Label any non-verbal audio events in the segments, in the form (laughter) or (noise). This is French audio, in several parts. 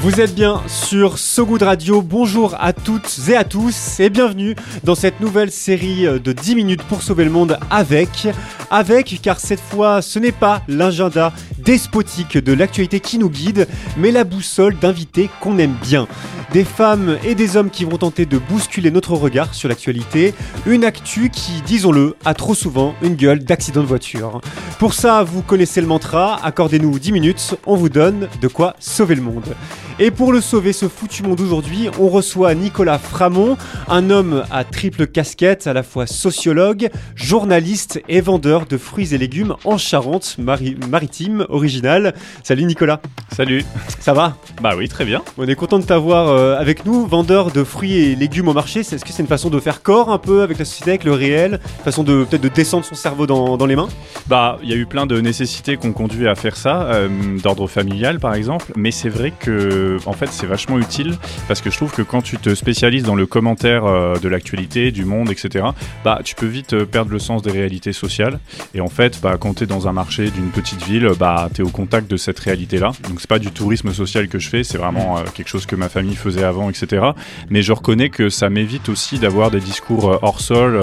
Vous êtes bien sur So Good Radio. Bonjour à toutes et à tous et bienvenue dans cette nouvelle série de 10 minutes pour sauver le monde avec avec car cette fois ce n'est pas l'agenda despotique de l'actualité qui nous guide, mais la boussole d'invités qu'on aime bien. Des femmes et des hommes qui vont tenter de bousculer notre regard sur l'actualité, une actu qui, disons-le, a trop souvent une gueule d'accident de voiture. Pour ça, vous connaissez le mantra, accordez-nous 10 minutes, on vous donne de quoi sauver le monde. Et pour le sauver, ce foutu monde aujourd'hui, on reçoit Nicolas Framont, un homme à triple casquette, à la fois sociologue, journaliste et vendeur de fruits et légumes en Charente maritime originale. Salut Nicolas. Salut. Ça va? Bah oui, très bien. On est content de t'avoir euh, avec nous, vendeur de fruits et légumes au marché. Est-ce que c'est une façon de faire corps un peu avec la société, avec le réel? Façon de peut-être de descendre son cerveau dans, dans les mains? Bah, il y a eu plein de nécessités qui ont conduit à faire ça, euh, d'ordre familial par exemple, mais c'est vrai que en fait, c'est vachement utile parce que je trouve que quand tu te spécialises dans le commentaire euh, de l'actualité, du monde, etc., bah, tu peux vite euh, perdre le sens des réalités sociales. Et en fait, bah, quand tu es dans un marché d'une petite ville, bah, tu es au contact de cette réalité-là. Donc, c'est pas du tourisme social que je fais, c'est vraiment euh, quelque chose que ma famille faisait avant, etc. Mais je reconnais que ça m'évite aussi d'avoir des discours hors sol.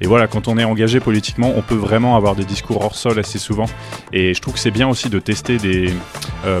et voilà, quand on est engagé politiquement, on peut vraiment avoir des discours hors sol assez souvent. Et je trouve que c'est bien aussi de tester, des,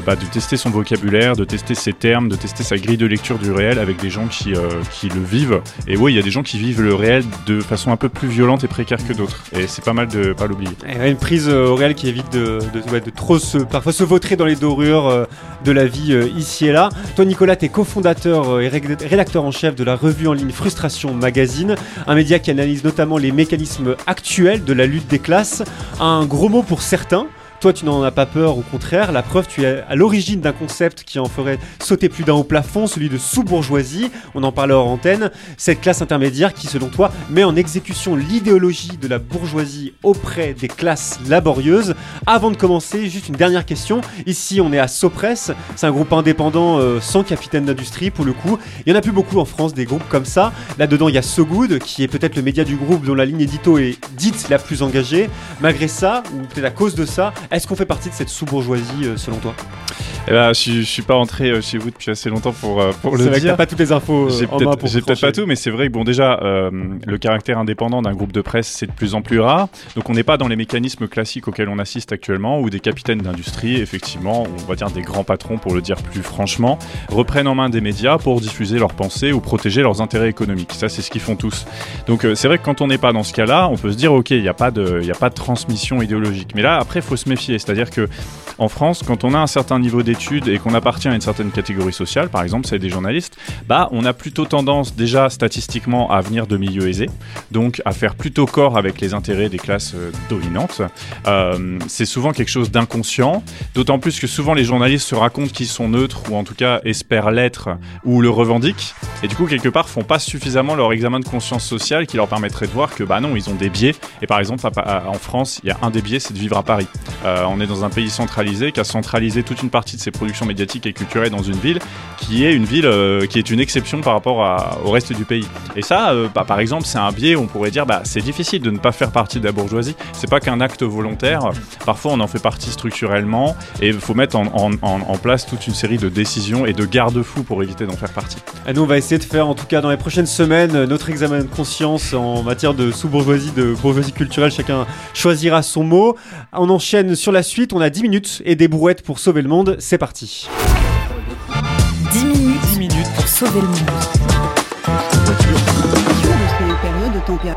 bah, de tester son vocabulaire, de tester termes, de tester sa grille de lecture du réel avec des gens qui, euh, qui le vivent. Et oui, il y a des gens qui vivent le réel de façon un peu plus violente et précaire que d'autres. Et c'est pas mal de pas l'oublier. Une prise euh, au réel qui évite de, de, de trop se, parfois se vautrer dans les dorures euh, de la vie ici et là. Toi, Nicolas, tu es cofondateur et rédacteur en chef de la revue en ligne Frustration Magazine, un média qui analyse notamment les mécanismes actuels de la lutte des classes. Un gros mot pour certains. Toi, tu n'en as pas peur, au contraire. La preuve, tu es à l'origine d'un concept qui en ferait sauter plus d'un au plafond, celui de sous-bourgeoisie. On en parlait hors antenne. Cette classe intermédiaire qui, selon toi, met en exécution l'idéologie de la bourgeoisie auprès des classes laborieuses. Avant de commencer, juste une dernière question. Ici, on est à Sopress. C'est un groupe indépendant euh, sans capitaine d'industrie, pour le coup. Il n'y en a plus beaucoup en France, des groupes comme ça. Là-dedans, il y a So Good, qui est peut-être le média du groupe dont la ligne édito est dite la plus engagée. Malgré ça, ou peut-être à cause de ça, est-ce qu'on fait partie de cette sous-bourgeoisie euh, selon toi? Eh ben, je, suis pas entré euh, chez vous depuis assez longtemps pour, euh, pour le dire. J'ai pas toutes les infos J'ai peut-être pas tout, mais c'est vrai que bon, déjà, le caractère indépendant d'un groupe de presse, c'est de plus en plus rare. Donc on n'est pas dans les mécanismes classiques auxquels on assiste actuellement, où des capitaines d'industrie, effectivement, on va dire des grands patrons pour le dire plus franchement, reprennent en main des médias pour diffuser leurs pensées ou protéger leurs intérêts économiques. Ça, c'est ce qu'ils font tous. Donc c'est vrai que quand on n'est pas dans ce cas-là, on peut se dire, ok, il n'y a, pas de, a pas de transmission idéologique. Mais là, après, il faut se méfier c'est-à-dire que en France, quand on a un certain niveau d'études et qu'on appartient à une certaine catégorie sociale, par exemple, c'est des journalistes, bah, on a plutôt tendance déjà statistiquement à venir de milieux aisés, donc à faire plutôt corps avec les intérêts des classes euh, dominantes. Euh, c'est souvent quelque chose d'inconscient, d'autant plus que souvent les journalistes se racontent qu'ils sont neutres ou en tout cas espèrent l'être ou le revendiquent, et du coup quelque part font pas suffisamment leur examen de conscience sociale qui leur permettrait de voir que bah non, ils ont des biais. Et par exemple, en France, il y a un des biais, c'est de vivre à Paris. Euh, on est dans un pays centralisé qui a centralisé toute une partie de ses productions médiatiques et culturelles dans une ville qui est une ville euh, qui est une exception par rapport au reste du pays. Et ça, euh, bah, par exemple, c'est un biais où on pourrait dire bah, c'est difficile de ne pas faire partie de la bourgeoisie. C'est pas qu'un acte volontaire. Parfois, on en fait partie structurellement et il faut mettre en, place toute une série de décisions et de garde-fous pour éviter d'en faire partie. Et nous, on va essayer de faire, en tout cas dans les prochaines semaines, notre examen de conscience en matière de sous-bourgeoisie, de bourgeoisie culturelle. Chacun choisira son mot. On enchaîne sur la suite, on a 10 minutes et des brouettes pour sauver le monde, c'est parti. 10 minutes, 10 minutes pour sauver le monde.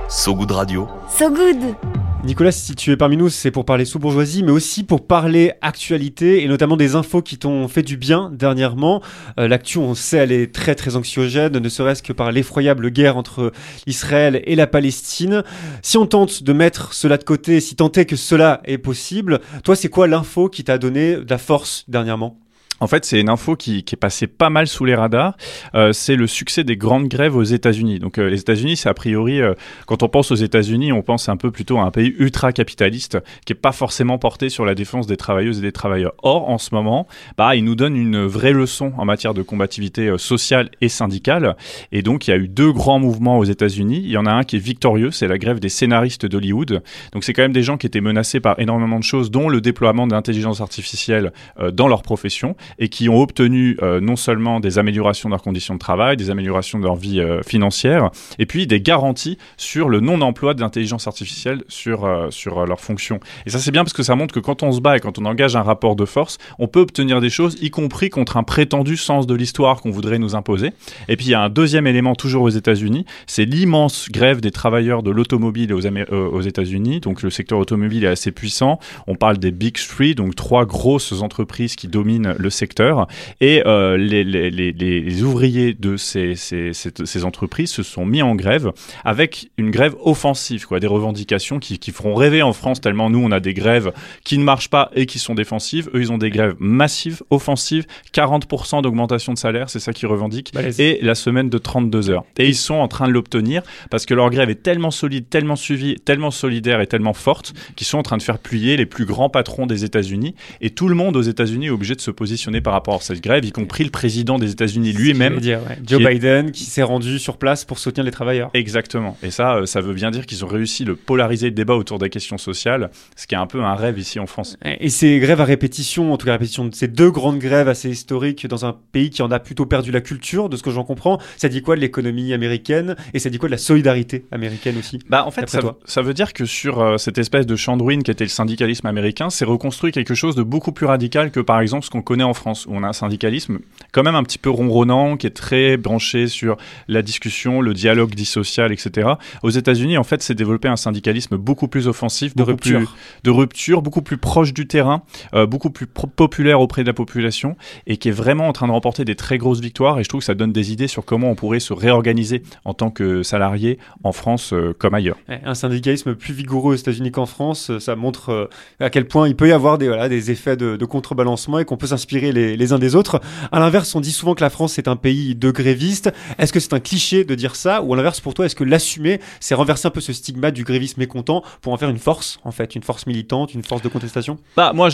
So Good Radio. So Good Nicolas, si tu es parmi nous, c'est pour parler sous-bourgeoisie, mais aussi pour parler actualité et notamment des infos qui t'ont fait du bien dernièrement. Euh, L'actu, on sait, elle est très très anxiogène, ne serait-ce que par l'effroyable guerre entre Israël et la Palestine. Si on tente de mettre cela de côté, si tant est que cela est possible, toi, c'est quoi l'info qui t'a donné de la force dernièrement? En fait, c'est une info qui, est passée pas mal sous les radars. Euh, c'est le succès des grandes grèves aux États-Unis. Donc, euh, les États-Unis, c'est a priori, euh, quand on pense aux États-Unis, on pense un peu plutôt à un pays ultra-capitaliste qui est pas forcément porté sur la défense des travailleuses et des travailleurs. Or, en ce moment, bah, il nous donne une vraie leçon en matière de combativité sociale et syndicale. Et donc, il y a eu deux grands mouvements aux États-Unis. Il y en a un qui est victorieux, c'est la grève des scénaristes d'Hollywood. Donc, c'est quand même des gens qui étaient menacés par énormément de choses, dont le déploiement d'intelligence artificielle dans leur profession et qui ont obtenu euh, non seulement des améliorations de leurs conditions de travail, des améliorations de leur vie euh, financière, et puis des garanties sur le non-emploi d'intelligence artificielle sur, euh, sur leurs fonctions. Et ça c'est bien parce que ça montre que quand on se bat et quand on engage un rapport de force, on peut obtenir des choses, y compris contre un prétendu sens de l'histoire qu'on voudrait nous imposer. Et puis il y a un deuxième élément toujours aux États-Unis, c'est l'immense grève des travailleurs de l'automobile aux, aux États-Unis. Donc le secteur automobile est assez puissant. On parle des Big Three, donc trois grosses entreprises qui dominent le secteur. Et euh, les, les, les, les, ouvriers de ces, ces, ces, entreprises se sont mis en grève avec une grève offensive, quoi, des revendications qui, qui feront rêver en France tellement nous on a des grèves qui ne marchent pas et qui sont défensives. Eux ils ont des grèves massives, offensives, 40% d'augmentation de salaire, c'est ça qu'ils revendiquent, et la semaine de 32 heures. Et ils sont en train de l'obtenir parce que leur grève est tellement solide, tellement suivie, tellement solidaire et tellement forte qu'ils sont en train de faire plier les plus grands patrons des États-Unis. Et tout le monde aux États-Unis est obligé de se positionner par rapport à cette grève, y compris le président des États-Unis lui-même. Joe Biden qui s'est rendu sur place pour soutenir les travailleurs. Exactement. Et ça, euh, ça veut bien dire qu'ils ont réussi de polariser le débat autour des questions sociales, ce qui est un peu un rêve ici en France. Et ces grèves à répétition, en tout cas répétition de ces deux grandes grèves assez historiques dans un pays qui en a plutôt perdu la culture, de ce que j'en comprends, ça dit quoi de l'économie américaine et ça dit quoi de la solidarité américaine aussi Bah en fait, ça, ça, veut dire que sur euh, cette espèce de ruines qui était le syndicalisme américain, c'est reconstruit quelque chose de beaucoup plus radical que par exemple ce qu'on connaît en France, où on a un syndicalisme quand même un petit peu ronronnant, qui est très branché sur la discussion, le dialogue dissocial, etc. Aux États-Unis, en fait, c'est développé un syndicalisme beaucoup plus offensif, de rupture, de rupture, beaucoup plus proche du terrain, euh, beaucoup plus populaire auprès de la population, et qui est vraiment en train de remporter des très grosses victoires. Et je trouve que ça donne des idées sur comment on pourrait se réorganiser en tant que salarié en France euh, comme ailleurs. Un syndicalisme plus vigoureux aux États-Unis qu'en France, ça montre euh, à quel point il peut y avoir des, voilà, des effets de, de contrebalancement et qu'on peut s'inspirer les, les, uns des autres. À l'inverse, on dit souvent que la France est un pays de grévistes. Est-ce que c'est un cliché de dire ça Ou à l'inverse, pour toi, est-ce que l'assumer, c'est renverser un peu ce stigma du grévisme mécontent pour en faire une force, en fait, une force militante, une force de contestation? Bah, moi,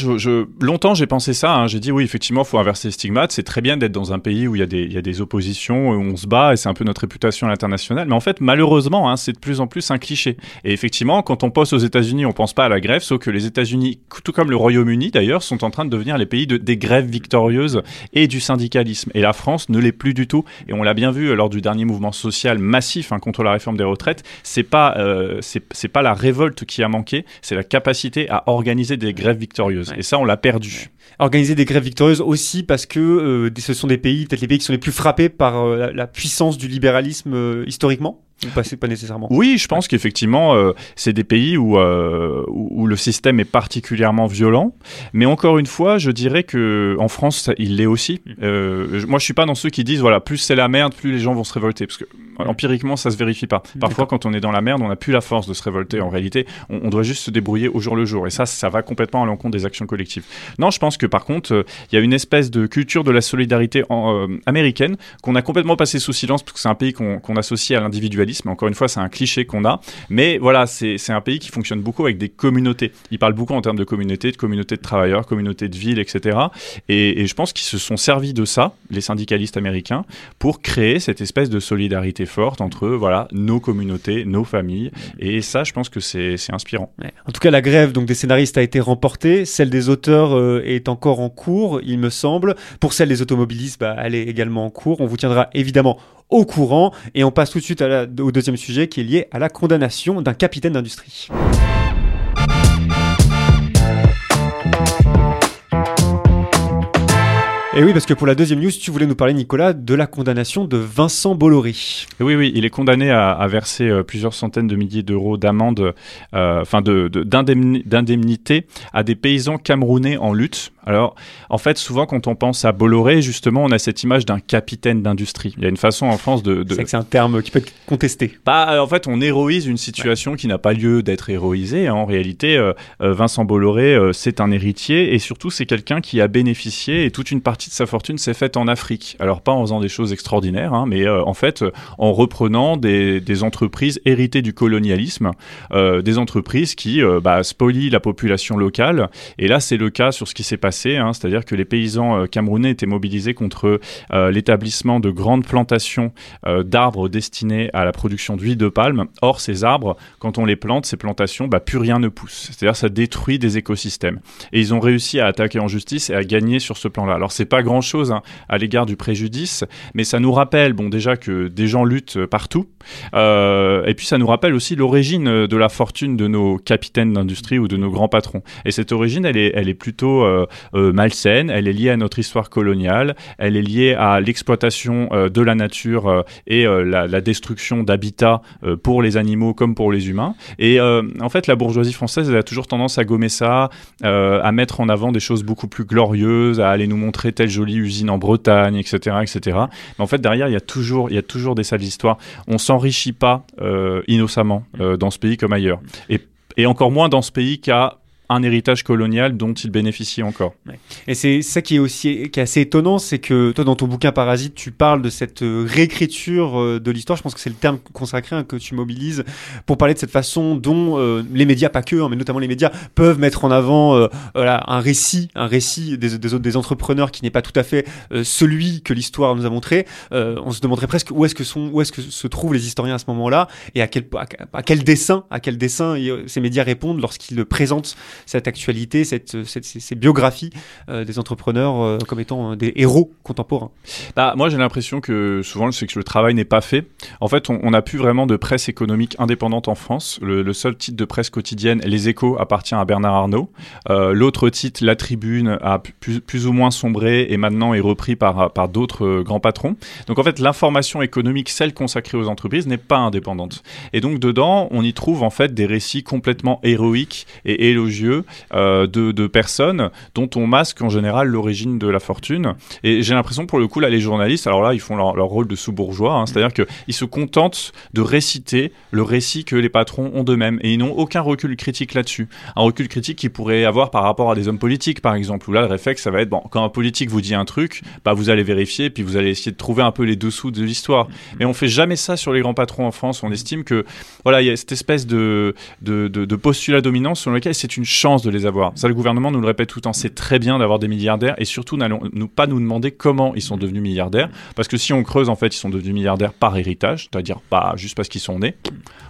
longtemps, j'ai pensé ça. Hein. J'ai dit, oui, effectivement, il faut inverser le stigma. C'est très bien d'être dans un pays où il y, a des, oppositions, où on se bat, et c'est un peu notre réputation à l'international. Mais en fait, malheureusement, hein, c'est de plus en plus un cliché. Et effectivement, quand on pense aux États-Unis, on pense pas à la grève, sauf que les États-Unis, tout comme le Royaume-Uni d'ailleurs, sont en train de devenir les pays de, des grèves victorieuses et du syndicalisme. Et la France ne l'est plus du tout. Et on l'a bien vu lors du dernier mouvement social massif hein, contre la réforme des retraites. C'est pas euh, c'est pas la révolte qui a manqué, c'est la capacité à organiser des grèves victorieuses. Et ça, on l'a perdu. Organiser des grèves victorieuses aussi parce que euh, ce sont des pays, peut-être les pays qui sont les plus frappés par euh, la, puissance du libéralisme historiquement pas, pas nécessairement? Oui, je pense qu'effectivement, euh, c'est des pays où, euh, où, le système est particulièrement violent. Mais encore une fois, je dirais que en France, il l'est aussi. Mm. Euh, moi, je suis pas dans ceux qui disent voilà, plus c'est la merde, plus les gens vont se révolter, parce que. Empiriquement, ça se vérifie pas. Parfois, quand on est dans la merde, on n'a plus la force de se révolter. En réalité, on, doit juste se débrouiller au jour le jour. Et ça, ça va complètement à l'encontre des actions collectives. Non, je pense que par contre, euh, il y a une espèce de culture de la solidarité en, euh, américaine qu'on a complètement passé sous silence, parce que c'est un pays qu'on associe à l'individualisme encore une fois, c'est un cliché qu'on a. Mais voilà, c'est un pays qui fonctionne beaucoup avec des communautés. Il parle beaucoup en termes de communautés, de communautés de travailleurs, communautés de villes, etc. Et, je pense qu'ils se sont servis de ça, les syndicalistes américains, pour créer cette espèce de solidarité forte entre voilà nos communautés, nos familles. Et ça, je pense que c'est inspirant. En tout cas, la grève donc des scénaristes a été remportée. Celle des auteurs euh, est encore en cours, il me semble. Pour celle des automobilistes, bah, elle est également en cours. On vous tiendra évidemment au courant. Et on passe tout de suite au deuxième sujet qui est lié à la condamnation d'un capitaine d'industrie. Et oui, parce que pour la deuxième news, tu voulais nous parler, Nicolas, de la condamnation de Vincent Bolloré. Oui, oui, il est condamné à, verser euh, plusieurs centaines de milliers d'euros d'amende, euh, enfin de, de- d'indemni- d'indemnité à des paysans camerounais en lutte. Alors, en fait, souvent quand on pense à Bolloré, justement, on a cette image d'un capitaine d'industrie. Il y a une façon en France de, de, C'est c'est un terme qui peut être contesté. bah, en fait, on héroïse une situation qui n'a pas lieu d'être héroïsée. hein. En réalité, euh, euh, Vincent Bolloré, euh, c'est un héritier et surtout, c'est quelqu'un qui a bénéficié et toute une partie de sa fortune s'est faite en Afrique. Alors, pas en faisant des choses extraordinaires, hein, mais euh, en fait, en reprenant des, des entreprises héritées du colonialisme, des entreprises qui bah, spolient la population locale. Et là, c'est le cas sur ce qui s'est passé, hein, c'est-à-dire que les paysans euh, camerounais étaient mobilisés contre euh, l'établissement de grandes plantations euh, d'arbres destinés à la production d'huile de palme. Or, ces arbres, quand on les plante, ces plantations, bah, plus rien ne pousse. C'est-à-dire ça détruit des écosystèmes. Et ils ont réussi à attaquer en justice et à gagner sur ce plan-là. Alors, c'est pas grand-chose hein, à l'égard du préjudice, mais ça nous rappelle, bon, déjà que des gens luttent partout. Et puis, ça nous rappelle aussi l'origine de la fortune de nos capitaines d'industrie ou de nos grands patrons. Et cette origine, elle est, elle est plutôt malsaine. Elle est liée à notre histoire coloniale. Elle est liée à l'exploitation euh, de la nature euh, et euh, la, la destruction d'habitats euh, pour les animaux comme pour les humains. Et euh, en fait, la bourgeoisie française, elle a toujours tendance à gommer ça, euh, à mettre en avant des choses beaucoup plus glorieuses, à aller nous montrer telle jolie usine en Bretagne, etc., etc. Mais en fait, derrière, il y a toujours, il y a toujours des sales histoires. On s'enrichit pas euh, innocemment euh, dans ce pays comme ailleurs. Et encore moins dans ce pays qui a un héritage colonial dont il bénéficie encore. Et c'est ça qui est aussi qui est assez étonnant, c'est que toi dans ton bouquin Parasite, tu parles de cette euh, réécriture euh, de l'histoire. Je pense que c'est le terme consacré hein, que tu mobilises pour parler de cette façon dont euh, les médias, pas que, hein, mais notamment les médias, peuvent mettre en avant voilà, un récit, un récit des, des, des entrepreneurs qui n'est pas tout à fait celui que l'histoire nous a montré. On se demanderait presque où est-ce que sont, où est-ce que se trouvent les historiens à ce moment-là et à quel à, à quel dessin, à quel dessin ces médias répondent lorsqu'ils présentent cette actualité, cette, cette- ces, biographies euh, des entrepreneurs euh, comme étant euh, des héros contemporains. Bah, moi, j'ai l'impression que souvent, c'est que le travail n'est pas fait. En fait, on n'a plus vraiment de presse économique indépendante en France. Le, seul titre de presse quotidienne, Les Échos, appartient à Bernard Arnault. Euh, L'autre titre, La Tribune, a plus, plus ou moins sombré et maintenant est repris par, par d'autres euh, grands patrons. Donc, en fait, l'information économique, celle consacrée aux entreprises, n'est pas indépendante. Et donc, dedans, on y trouve en fait des récits complètement héroïques et élogieux euh, de, personnes dont on masque en général l'origine de la fortune. Et j'ai l'impression, pour le coup, là, les journalistes, alors là, ils font leur, rôle de sous-bourgeois, hein, c'est-à-dire qu'ils se contentent de réciter le récit que les patrons ont d'eux-mêmes, et ils n'ont aucun recul critique là-dessus. Un recul critique qu'ils pourraient avoir par rapport à des hommes politiques, par exemple, où là, le réflexe, ça va être, bon, quand un politique vous dit un truc, bah, vous allez vérifier, puis vous allez essayer de trouver un peu les dessous de l'histoire. Mais on fait jamais ça sur les grands patrons en France. On estime que, voilà, il y a cette espèce de, de, postulat dominant sur lequel c'est une chance de les avoir. Ça, le gouvernement nous le répète tout le temps, c'est très bien d'avoir des milliardaires, et surtout, n'allons pas nous demander comment ils sont devenus milliardaires, parce que si on creuse, en fait, ils sont devenus milliardaires par héritage, c'est-à-dire pas juste parce qu'ils sont nés.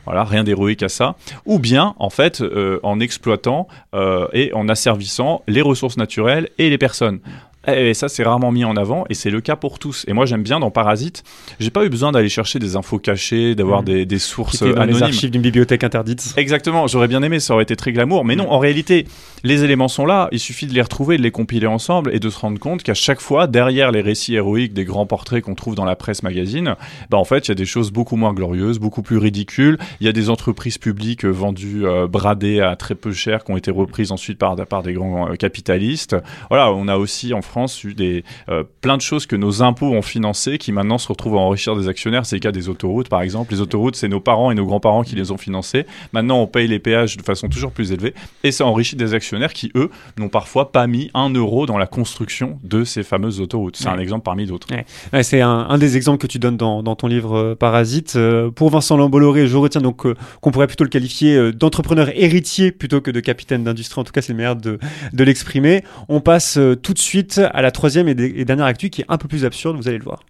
Voilà, rien d'héroïque à ça. Ou bien, en fait, euh, en exploitant euh, et en asservissant les ressources naturelles et les personnes. Et ça, c'est rarement mis en avant, et c'est le cas pour tous. Et moi, j'aime bien dans Parasite, j'ai pas eu besoin d'aller chercher des infos cachées, d'avoir Mhm. des, sources dans anonymes. les archives d'une bibliothèque interdite. Exactement, j'aurais bien aimé, ça aurait été très glamour. Mais non, en réalité, les éléments sont là, il suffit de les retrouver, de les compiler ensemble et de se rendre compte qu'à chaque fois, derrière les récits héroïques des grands portraits qu'on trouve dans la presse magazine, bah en fait, il y a des choses beaucoup moins glorieuses, beaucoup plus ridicules. Il y a des entreprises publiques euh, vendues, euh, bradées à très peu cher, qui ont été reprises ensuite par, par des grands euh, capitalistes. Voilà, on a aussi en France eu des, euh, plein de choses que nos impôts ont financées qui maintenant se retrouvent à enrichir des actionnaires. C'est le cas des autoroutes, par exemple. Les autoroutes, c'est nos parents et nos grands-parents qui les ont financées. Maintenant, on paye les péages de façon toujours plus élevée et ça enrichit des actionnaires qui, eux, n'ont parfois pas mis un euro dans la construction de ces fameuses autoroutes. C'est Ouais. un exemple parmi d'autres. Ouais, c'est un, un des exemples que tu donnes dans, dans ton livre euh, Parasite. Euh, pour Vincent Lambolloré, je retiens donc euh, qu'on pourrait plutôt le qualifier euh, d'entrepreneur héritier plutôt que de capitaine d'industrie. En tout cas, c'est le meilleur de, de l'exprimer. On passe tout de suite à la troisième et, et dernière actu qui est un peu plus absurde, vous allez le voir.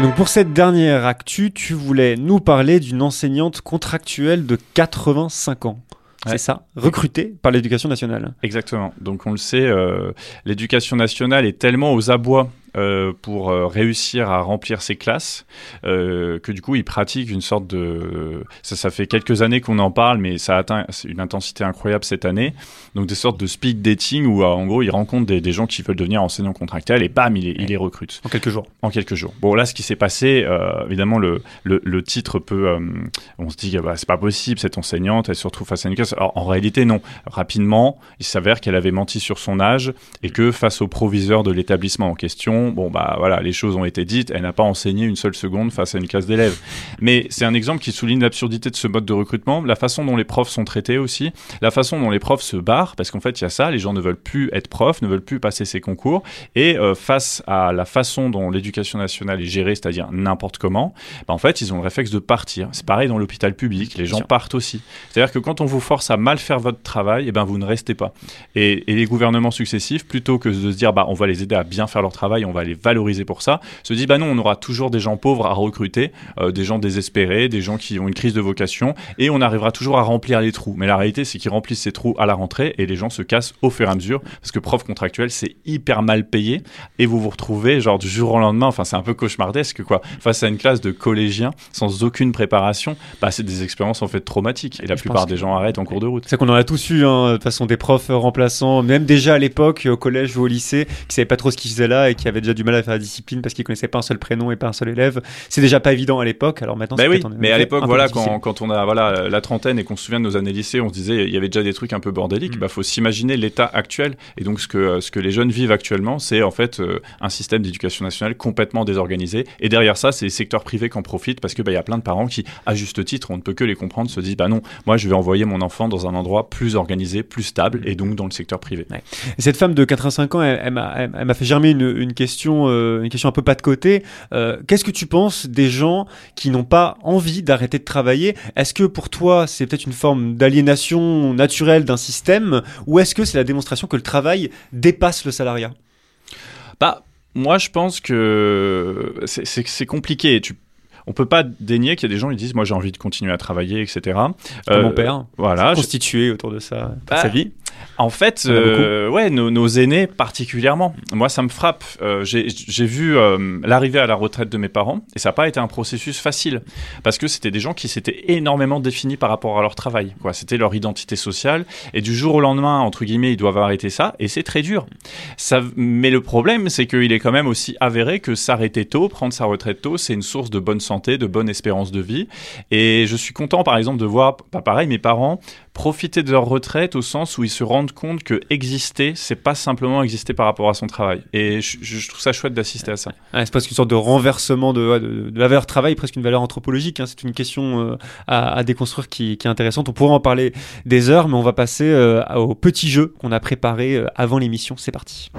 Et donc pour cette dernière actu, tu voulais nous parler d'une enseignante contractuelle de 85 ans. Ouais. C'est ça, recrutée par l'éducation nationale. Exactement. Donc on le sait, euh, l'éducation nationale est tellement aux abois euh, pour euh, réussir à remplir ses classes, euh, que du coup il pratique une sorte de... Ça, ça fait quelques années qu'on en parle, mais ça atteint une intensité incroyable cette année. Donc des sortes de speed dating où en gros il rencontre des, des gens qui veulent devenir enseignants contractuels et bam, il les, il les recrute En quelques jours. en quelques jours. Bon, là, ce qui s'est passé, euh, évidemment, le, le, le titre peut. on se dit, bah, c'est pas possible, cette enseignante, elle se retrouve face à une classe. Alors, en réalité, non. Rapidement, il s'avère qu'elle avait menti sur son âge et que face au proviseur de l'établissement en question, bon, bah voilà, les choses ont été dites. Elle n'a pas enseigné une seule seconde face à une classe d'élèves. Mais c'est un exemple qui souligne l'absurdité de ce mode de recrutement, la façon dont les profs sont traités aussi, la façon dont les profs se barrent, parce qu'en fait, il y a ça, les gens ne veulent plus être profs, ne veulent plus passer ces concours. Et euh, face à la façon dont l'éducation nationale est gérée, c'est-à-dire n'importe comment, bah, en fait, ils ont le réflexe de partir. C'est pareil dans l'hôpital public, les gens partent aussi. C'est-à-dire que quand on vous force à mal faire votre travail, eh ben, vous ne restez pas. Et, et les gouvernements successifs, plutôt que de se dire, bah, on va les aider à bien faire leur travail, on va les valoriser pour ça, se disent, bah non, on aura toujours des gens pauvres à recruter, euh, des gens désespérés, des gens qui ont une crise de vocation, et on arrivera toujours à remplir les trous. Mais la réalité, c'est qu'ils remplissent ces trous à la rentrée, et les gens se cassent au fur et à mesure, parce que prof contractuel, c'est hyper mal payé, et vous vous retrouvez, genre, du jour au lendemain, enfin, c'est un peu cauchemardesque, quoi, face à une classe de collégiens, sans aucune préparation, bah, c'est des expériences, en fait, traumatiques, et la Je plupart des gens arrêtent en cours de route. C'est qu'on en a tous eu, hein, de toute façon, des profs euh, remplaçants, même déjà à l'époque, au collège ou au lycée, qui savaient pas trop ce qu'ils faisaient là et qui avaient déjà du mal à faire la discipline parce qu'ils connaissaient pas un seul prénom et pas un seul élève. C'est déjà pas évident à l'époque, alors maintenant Bah oui, mais à l'époque, voilà, quand, quand on a voilà la trentaine et qu'on se souvient de nos années lycée, on se disait il y avait déjà des trucs un peu bordéliques. Mm. Bah, faut s'imaginer l'état actuel. Et donc ce que ce que les jeunes vivent actuellement, c'est en fait euh, un système d'éducation nationale complètement désorganisé. Et derrière ça, c'est les secteurs privés qui en profitent parce que bah il y a plein de parents qui, à juste titre, on ne peut que les comprendre, se disent bah non, moi je vais envoyer mon enfant dans un endroit plus organisé, plus stable, et donc dans le secteur privé. Et cette femme de 85 ans, elle, elle m'a elle- elle m'a fait germer une, une question, euh, une question un peu pas de côté. Euh, Qu'est-ce que tu penses des gens qui n'ont pas envie d'arrêter de travailler? Est-ce que pour toi, c'est peut-être une forme d'aliénation naturelle d'un système, ou est-ce que c'est la démonstration que le travail dépasse le salariat? Bah, moi, je pense que c'est- compliqué. On peut pas dénier qu'il y a des gens qui disent, moi, j'ai envie de continuer à travailler, etc. Euh, mon père, Voilà. je- constitué autour de ça, toute Bah, sa vie. En fait, euh, ouais, nos, nos aînés particulièrement. Moi, ça me frappe. Euh, J'ai vu euh, l'arrivée à la retraite de mes parents et ça n'a pas été un processus facile parce que c'était des gens qui s'étaient énormément définis par rapport à leur travail. Quoi, c'était leur identité sociale et du jour au lendemain, entre guillemets, ils doivent arrêter ça et c'est très dur. Ça, mais le problème, c'est qu'il est quand même aussi avéré que s'arrêter tôt, prendre sa retraite tôt, c'est une source de bonne santé, de bonne espérance de vie. Et je suis content, par exemple, de voir, pas pareil, mes parents profiter de leur retraite au sens où ils se rendent compte que exister, c'est pas simplement exister par rapport à son travail. Et je, trouve ça chouette d'assister à ça. C'est presque une sorte de renversement de, la valeur travail, presque une valeur anthropologique. hein. C'est une question euh, à, déconstruire qui, qui est intéressante. On pourrait en parler des heures, mais on va passer euh, au petit jeu qu'on a préparé euh, avant l'émission. C'est parti.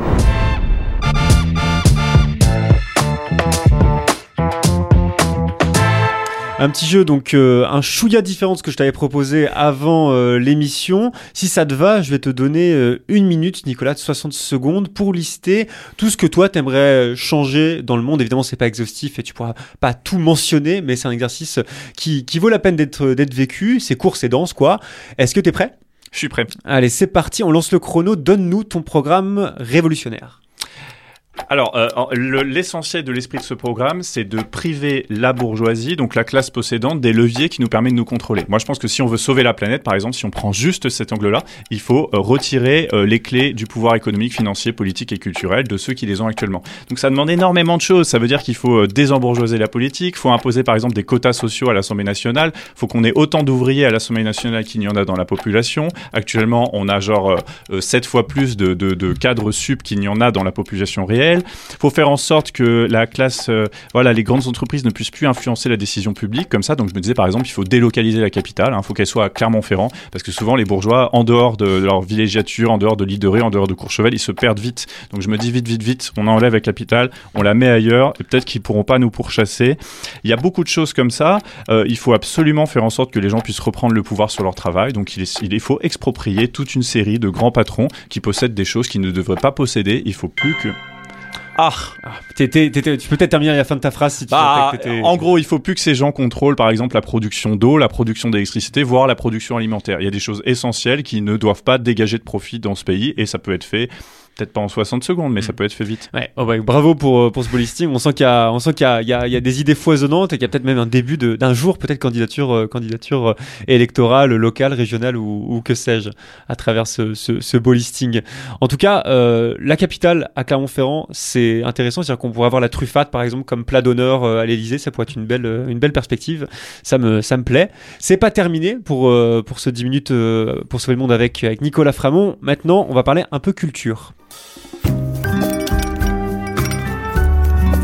Un petit jeu, donc euh, un chouïa différent de ce que je t'avais proposé avant euh, l'émission. Si ça te va, je vais te donner euh, une minute, Nicolas, de 60 secondes pour lister tout ce que toi t'aimerais changer dans le monde. Évidemment, c'est pas exhaustif et tu pourras pas tout mentionner, mais c'est un exercice qui, qui vaut la peine d'être d'être vécu. C'est court, c'est dense, quoi. Est-ce que t'es prêt? Je suis prêt. Allez, c'est parti. On lance le chrono. Donne-nous ton programme révolutionnaire. Alors, euh, le- l'essentiel de l'esprit de ce programme, c'est de priver la bourgeoisie, donc la classe possédante, des leviers qui nous permettent de nous contrôler. Moi, je pense que si on veut sauver la planète, par exemple, si on prend juste cet angle-là, il faut euh, retirer euh, les clés du pouvoir économique, financier, politique et culturel de ceux qui les ont actuellement. Donc, ça demande énormément de choses. Ça veut dire qu'il faut désembourgeoiser la politique, il faut imposer, par exemple, des quotas sociaux à l'Assemblée nationale, il faut qu'on ait autant d'ouvriers à l'Assemblée nationale qu'il y en a dans la population. Actuellement, on a genre euh, euh, sept fois plus de, de, de cadres sup qu'il n'y en a dans la population réelle. Il faut faire en sorte que la classe, euh, voilà, les grandes entreprises ne puissent plus influencer la décision publique comme ça. Donc je me disais par exemple, il faut délocaliser la capitale. Il faut qu'elle soit à Clermont-Ferrand parce que souvent les bourgeois, en dehors de, leur villégiature, en dehors de l'île de Ré, en dehors de Courchevel, ils se perdent vite. Donc je me dis vite, vite, vite, on enlève la capitale, on la met ailleurs et peut-être qu'ils pourront pas nous pourchasser. Il y a beaucoup de choses comme ça. Euh, il faut absolument faire en sorte que les gens puissent reprendre le pouvoir sur leur travail. Donc il, est- il faut exproprier toute une série de grands patrons qui possèdent des choses qu'ils ne devraient pas posséder. Il faut plus que ah, Ah, tu peux peut-être terminer à la fin de ta phrase si tu bah, que en gros, il faut plus que ces gens contrôlent, par exemple, la production d'eau, la production d'électricité, voire la production alimentaire. Il y a des choses essentielles qui ne doivent pas dégager de profit dans ce pays, et ça peut être fait peut-être pas en 60 secondes, mais ça peut être fait vite. Ouais, oh, ouais, bravo pour, euh, pour ce listing. On sent qu'il y a, on sent qu'il y a, il y a, il y a des idées foisonnantes et qu'il y a peut-être même un début de- d'un jour, peut-être candidature, euh, candidature euh, électorale, locale, régionale ou, ou que sais-je, à travers ce, ce, ce beau listing. En tout cas, euh, la capitale à Clermont-Ferrand, c'est intéressant. C'est-à-dire qu'on pourrait avoir la truffade, par exemple, comme plat d'honneur à l'Élysée. Ça pourrait être une belle, une belle perspective. Ça me, ça me plaît. C'est pas terminé pour, euh, pour ce 10 minutes pour sauver le monde avec, avec Nicolas Framont. Maintenant, on va parler un peu culture.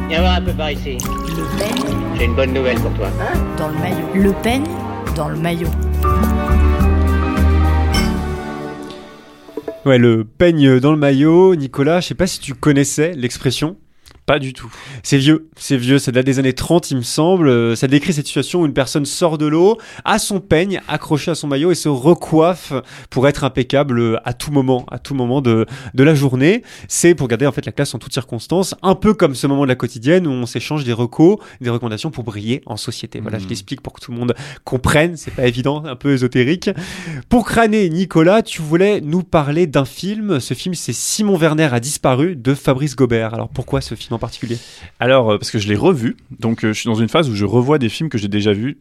Viens voir un peu par ici. Le peigne J'ai une bonne nouvelle pour toi. dans le maillot. Le peigne dans le maillot. Ouais, le peigne dans le maillot. Nicolas, je sais pas si tu connaissais l'expression. Pas du tout. C'est vieux, c'est vieux, ça date des années 30 il me semble. Euh, Ça décrit cette situation où une personne sort de l'eau, a son peigne accroché à son maillot et se recoiffe pour être impeccable euh, à tout moment, à tout moment de, de la journée. C'est pour garder en fait la classe en toutes circonstances, un peu comme ce moment de la quotidienne où on s'échange des recos, des recommandations pour briller en société. Voilà, je Mhm. l'explique pour que tout le monde comprenne, c'est pas évident, un peu ésotérique. Pour crâner, Nicolas, tu voulais nous parler d'un film. Ce film, c'est Simon Werner a disparu de Fabrice Gobert. Alors pourquoi ce film en particulier Alors, euh, parce que je l'ai revu, donc euh, je suis dans une phase où je revois des films que j'ai déjà vus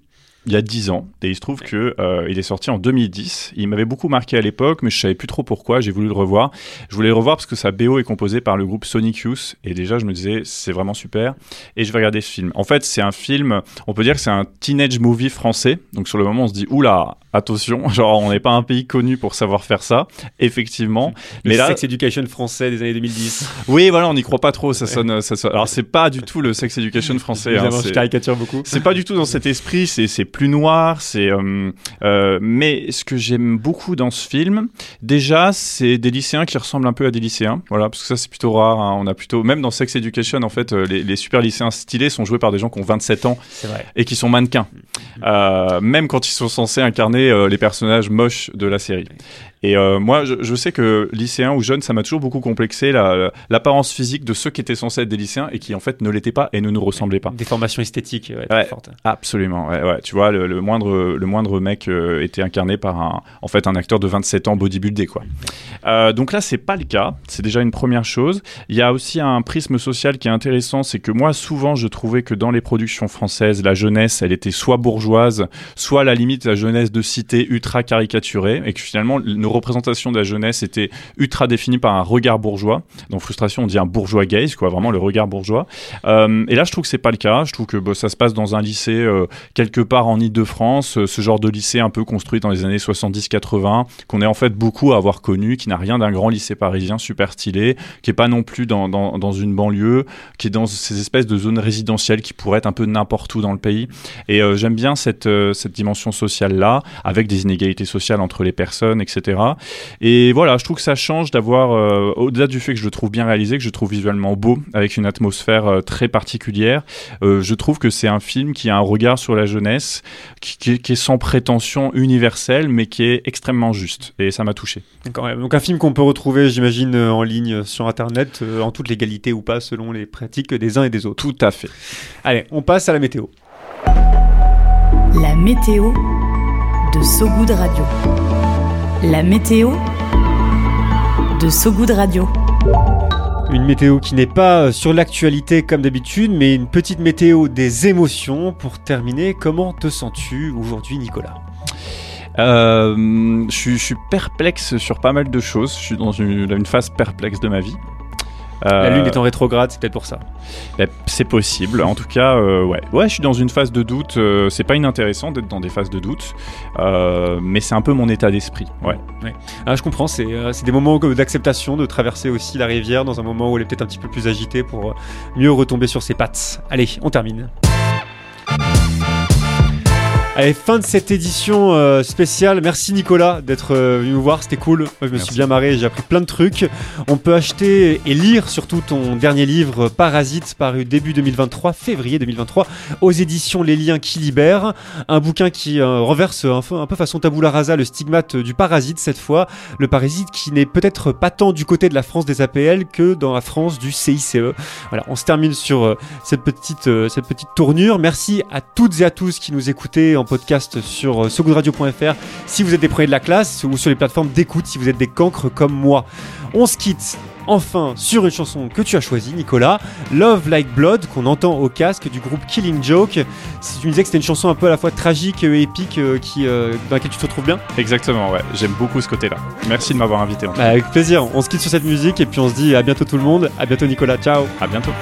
il y a 10 ans, et il se trouve que euh, il est sorti en 2010. Il m'avait beaucoup marqué à l'époque, mais je savais plus trop pourquoi. J'ai voulu le revoir. Je voulais le revoir parce que sa BO est composée par le groupe Sonic Youth, et déjà je me disais c'est vraiment super. Et je vais regarder ce film. En fait, c'est un film, on peut dire que c'est un teenage movie français. Donc sur le moment, on se dit oula, attention, (laughs) genre on n'est pas un pays connu pour savoir faire ça. Effectivement, Le mais là, Sex Education français des années 2010. oui, voilà, on n'y croit pas trop. Ça sonne, ça sonne. Alors c'est pas du tout le sex education français. hein, je c'est- caricature beaucoup. c'est pas du tout dans cet esprit, c'est c'est plus noir, c'est euh, euh, mais ce que j'aime beaucoup dans ce film, déjà c'est des lycéens qui ressemblent un peu à des lycéens, voilà, parce que ça c'est plutôt rare, hein. on a plutôt même dans Sex Education en fait, euh, les, les super lycéens stylés sont joués par des gens qui ont 27 ans vrai. et qui sont mannequins, Euh, même quand ils sont censés incarner les personnages moches de la série. Et euh, moi, je, je sais que lycéens ou jeunes, ça m'a toujours beaucoup complexé la- l'apparence physique de ceux qui étaient censés être des lycéens et qui en fait ne l'étaient pas et ne nous ressemblaient pas. Des formations esthétiques ouais, très Ouais. fortes. Absolument, ouais, ouais. Tu vois, le, le moindre, le moindre mec euh, était incarné par un, en fait, un acteur de 27 ans bodybuildé, quoi. Euh, donc là, c'est pas le cas. C'est déjà une première chose. Il y a aussi un prisme social qui est intéressant, c'est que moi, souvent, je trouvais que dans les productions françaises, la jeunesse, elle était soit bourgeoise, soit à la limite la jeunesse de cité ultra caricaturée, et que finalement, nos représentations de la jeunesse étaient ultra définies par un regard bourgeois. Dans Frustration, on dit un bourgeois gaze, quoi, vraiment le regard bourgeois. Euh, et là, je trouve que c'est pas le cas. Je trouve que ça se passe dans un lycée euh, quelque part en Ile-de-France, euh, ce genre de lycée un peu construit dans les années 70-80, qu'on est en fait beaucoup à avoir connu, qui n'a rien d'un grand lycée parisien super stylé, qui est pas non plus dans, une banlieue, qui est dans ces espèces de zones résidentielles qui pourraient être un peu n'importe où dans le pays. Et j'aime bien cette dimension sociale-là, avec des inégalités sociales entre les personnes, etc. Et voilà, je trouve que ça change d'avoir, euh, au-delà du fait que je le trouve bien réalisé, que je trouve visuellement beau, avec une atmosphère euh, très particulière, euh, je trouve que c'est un film qui a un regard sur la jeunesse, qui, qui est- qui est sans prétention universelle, mais qui est extrêmement juste. Et ça m'a touché. D'accord. Donc un film qu'on peut retrouver, j'imagine, en ligne sur Internet, euh, en toute légalité ou pas, selon les pratiques des uns et des autres. Tout à fait. Allez, on passe à la météo. La météo de Sogoud Radio. La météo de Sogoud Radio. Une météo qui n'est pas euh, sur l'actualité comme d'habitude, mais une petite météo des émotions. Pour terminer, comment te sens-tu aujourd'hui, Nicolas? Euh, je, suis, je suis perplexe sur pas mal de choses. Je suis dans une, une phase perplexe de ma vie. La Euh, lune est en rétrograde, c'est peut-être pour ça. Ben, c'est possible. En tout cas, euh, ouais. Ouais, je suis dans une phase de doute. euh, c'est pas inintéressant d'être dans des phases de doute, mais c'est un peu mon état d'esprit. Ouais. Ah, je comprends, c'est des moments d'acceptation, de traverser aussi la rivière dans un moment où elle est peut-être un petit peu plus agitée pour mieux retomber sur ses pattes. Allez, on termine. Allez, fin de cette édition euh, spéciale. Merci Nicolas d'être euh, venu nous voir, c'était cool. Moi, je me Merci. suis bien marré, j'ai appris plein de trucs. On peut acheter et lire surtout ton dernier livre Parasite paru début 2023, février 2023, aux éditions Les Liens qui libèrent. Un bouquin qui euh, renverse un peu, un peu façon tabula rasa le stigmate du parasite cette fois. Le parasite qui n'est peut-être pas tant du côté de la France des APL que dans la France du CICE. Voilà, on se termine sur cette petite, cette petite tournure. Merci à toutes et à tous qui nous écoutaient en podcast sur euh, sogoodradio.fr si vous êtes des premiers de la classe ou sur les plateformes d'écoute si vous êtes des cancres comme moi. On se quitte enfin sur une chanson que tu as choisie, Nicolas, Love Like Blood, qu'on entend au casque du groupe Killing Joke. Si tu me disais que c'était une chanson un peu à la fois tragique et épique euh, qui, euh, dans laquelle tu te retrouves bien? Exactement, ouais. J'aime beaucoup ce côté-là. Merci de m'avoir invité. en Avec plaisir, on se quitte sur cette musique et puis on se dit à bientôt tout le monde, à bientôt Nicolas, ciao. À bientôt.